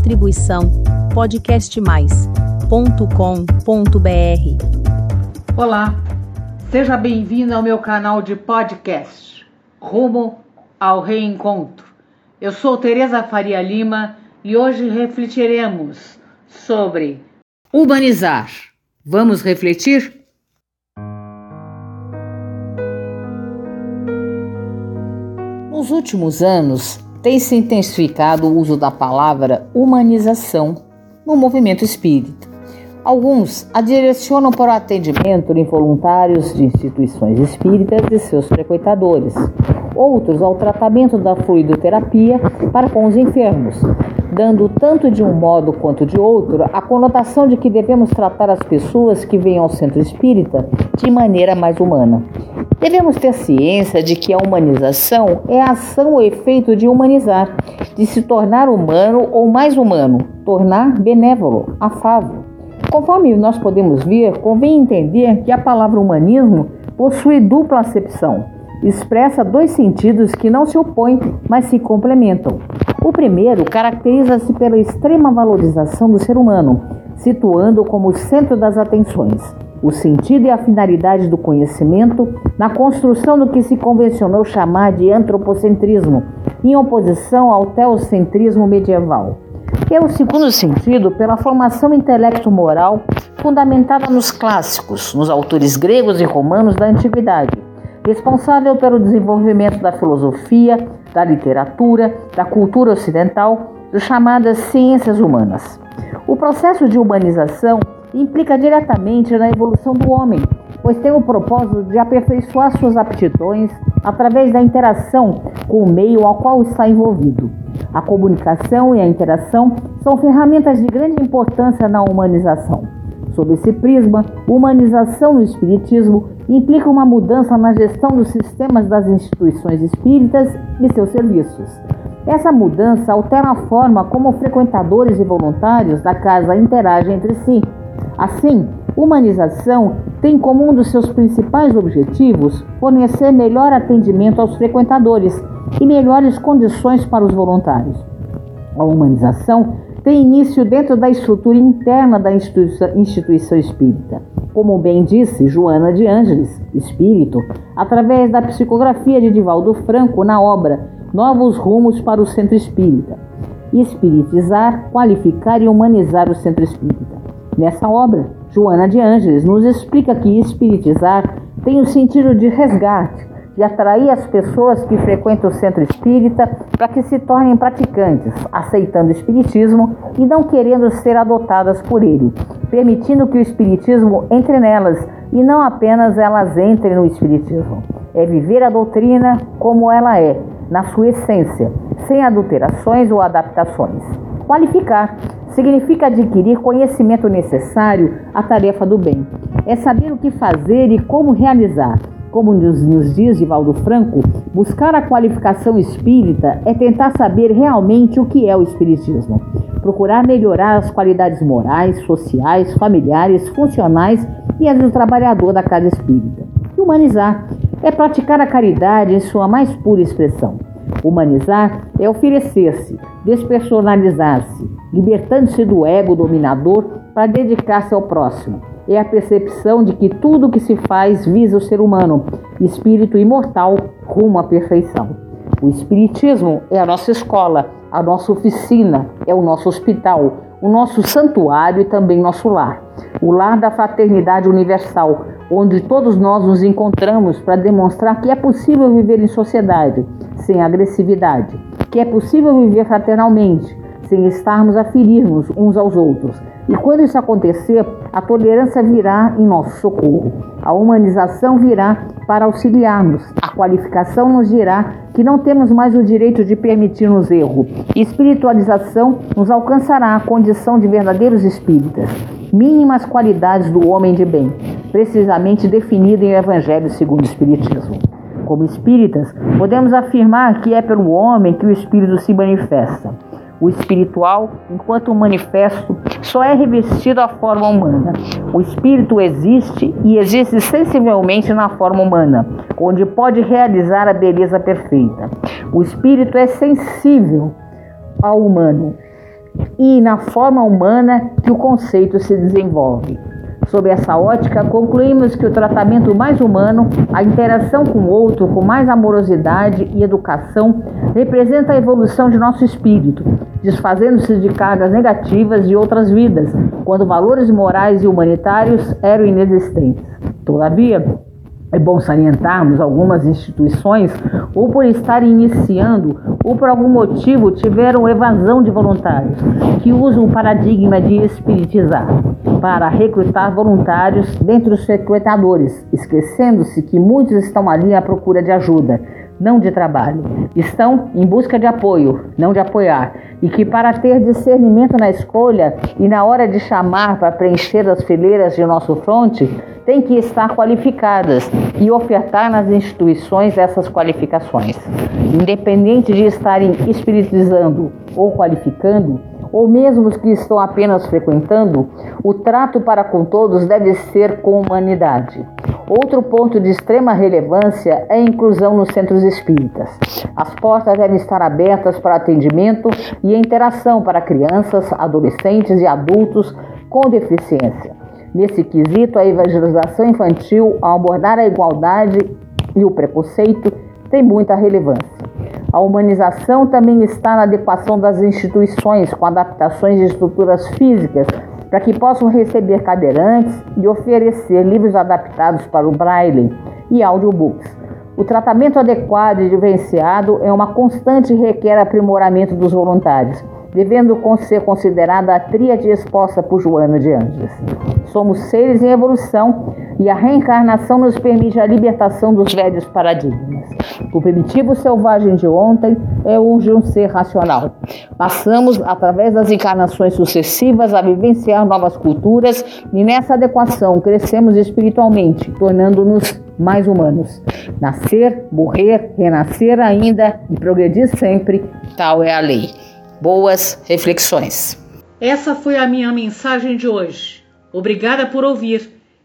Distribuição podcastmais.com.br. Olá, seja bem-vindo ao meu canal de podcast Rumo ao Reencontro. Eu sou Tereza Faria Lima e hoje refletiremos sobre humanizar. Vamos refletir? Nos últimos anos, tem se intensificado o uso da palavra humanização no movimento espírita. Alguns a direcionam para o atendimento em voluntários de instituições espíritas e seus frequentadores, outros ao tratamento da fluidoterapia para com os enfermos, dando tanto de um modo quanto de outro a conotação de que devemos tratar as pessoas que vêm ao centro espírita de maneira mais humana. Devemos ter ciência de que a humanização é a ação ou efeito de humanizar, de se tornar humano ou mais humano, tornar benévolo, afável. Conforme nós podemos ver, convém entender que a palavra humanismo possui dupla acepção. Expressa dois sentidos que não se opõem, mas se complementam. O primeiro caracteriza-se pela extrema valorização do ser humano, situando-o como centro das atenções o sentido e a finalidade do conhecimento na construção do que se convencionou chamar de antropocentrismo, em oposição ao teocentrismo medieval. É o segundo sentido pela formação intelecto-moral fundamentada nos clássicos, nos autores gregos e romanos da antiguidade, responsável pelo desenvolvimento da filosofia, da literatura, da cultura ocidental, das chamadas ciências humanas. O processo de humanização implica diretamente na evolução do homem, pois tem o propósito de aperfeiçoar suas aptidões através da interação com o meio ao qual está envolvido. A comunicação e a interação são ferramentas de grande importância na humanização. Sob esse prisma, humanização no Espiritismo implica uma mudança na gestão dos sistemas das instituições espíritas e seus serviços. Essa mudança altera a forma como frequentadores e voluntários da casa interagem entre si Assim, humanização tem como um dos seus principais objetivos fornecer melhor atendimento aos frequentadores e melhores condições para os voluntários. A humanização tem início dentro da estrutura interna da instituição, espírita. Como bem disse Joana de Ângeles, espírito, através da psicografia de Divaldo Franco na obra Novos Rumos para o Centro Espírita. Espiritizar, qualificar e humanizar o Centro Espírita. Nessa obra, Joana de Ângeles nos explica que espiritizar tem o sentido de resgate, de atrair as pessoas que frequentam o centro espírita para que se tornem praticantes, aceitando o espiritismo e não querendo ser adotadas por ele, permitindo que o espiritismo entre nelas e não apenas elas entrem no espiritismo. É viver a doutrina como ela é, na sua essência, sem adulterações ou adaptações. Qualificar significa adquirir conhecimento necessário à tarefa do bem. É saber o que fazer e como realizar. Como nos, nos diz Divaldo Franco, buscar a qualificação espírita é tentar saber realmente o que é o espiritismo. Procurar melhorar as qualidades morais, sociais, familiares, funcionais e as do trabalhador da casa espírita. E humanizar é praticar a caridade em sua mais pura expressão. Humanizar é oferecer-se, despersonalizar-se, libertando-se do ego dominador para dedicar-se ao próximo. É a percepção de que tudo o que se faz visa o ser humano, espírito imortal rumo à perfeição. O Espiritismo é a nossa escola, a nossa oficina, é o nosso hospital, o nosso santuário e também nosso lar. O lar da fraternidade universal, onde todos nós nos encontramos para demonstrar que é possível viver em sociedade sem agressividade, que é possível viver fraternalmente, sem estarmos a ferir-nos uns aos outros. E quando isso acontecer, a tolerância virá em nosso socorro. A humanização virá para auxiliar-nos. A qualificação nos dirá que não temos mais o direito de permitir-nos erro. Espiritualização nos alcançará a condição de verdadeiros espíritas. Mínimas qualidades do homem de bem, precisamente definida em Evangelho segundo o Espiritismo. Como espíritas, podemos afirmar que é pelo homem que o espírito se manifesta. O espiritual, enquanto manifesto, só é revestido à forma humana. O espírito existe e existe sensivelmente na forma humana, onde pode realizar a beleza perfeita. O espírito é sensível ao humano. e na forma humana que o conceito se desenvolve. Sob essa ótica, concluímos que o tratamento mais humano, a interação com o outro com mais amorosidade e educação, representa a evolução de nosso espírito, desfazendo-se de cargas negativas de outras vidas, quando valores morais e humanitários eram inexistentes. Todavia, é bom salientarmos algumas instituições, ou por estarem iniciando, ou por algum motivo tiveram evasão de voluntários, que usam o paradigma de espiritizar para recrutar voluntários dentre os recrutadores, esquecendo-se que muitos estão ali à procura de ajuda, não de trabalho. Estão em busca de apoio, não de apoiar, e que para ter discernimento na escolha e na hora de chamar para preencher as fileiras de nosso fronte, têm que estar qualificadas e ofertar nas instituições essas qualificações. Independente de estarem espiritizando ou qualificando, ou mesmo os que estão apenas frequentando, o trato para com todos deve ser com humanidade. Outro ponto de extrema relevância é a inclusão nos centros espíritas. As portas devem estar abertas para atendimento e interação para crianças, adolescentes e adultos com deficiência. Nesse quesito, a evangelização infantil, ao abordar a igualdade e o preconceito, tem muita relevância. A humanização também está na adequação das instituições com adaptações de estruturas físicas para que possam receber cadeirantes e oferecer livros adaptados para o braille e audiobooks. O tratamento adequado e diferenciado é uma constante e requer aprimoramento dos voluntários, devendo ser considerada a tríade exposta por Joana de Anjos. Somos seres em evolução e a reencarnação nos permite a libertação dos velhos paradigmas. O primitivo selvagem de ontem é hoje um ser racional. Passamos, através das encarnações sucessivas, a vivenciar novas culturas e nessa adequação crescemos espiritualmente, tornando-nos mais humanos. Nascer, morrer, renascer ainda e progredir sempre, tal é a lei. Boas reflexões. Essa foi a minha mensagem de hoje. Obrigada por ouvir.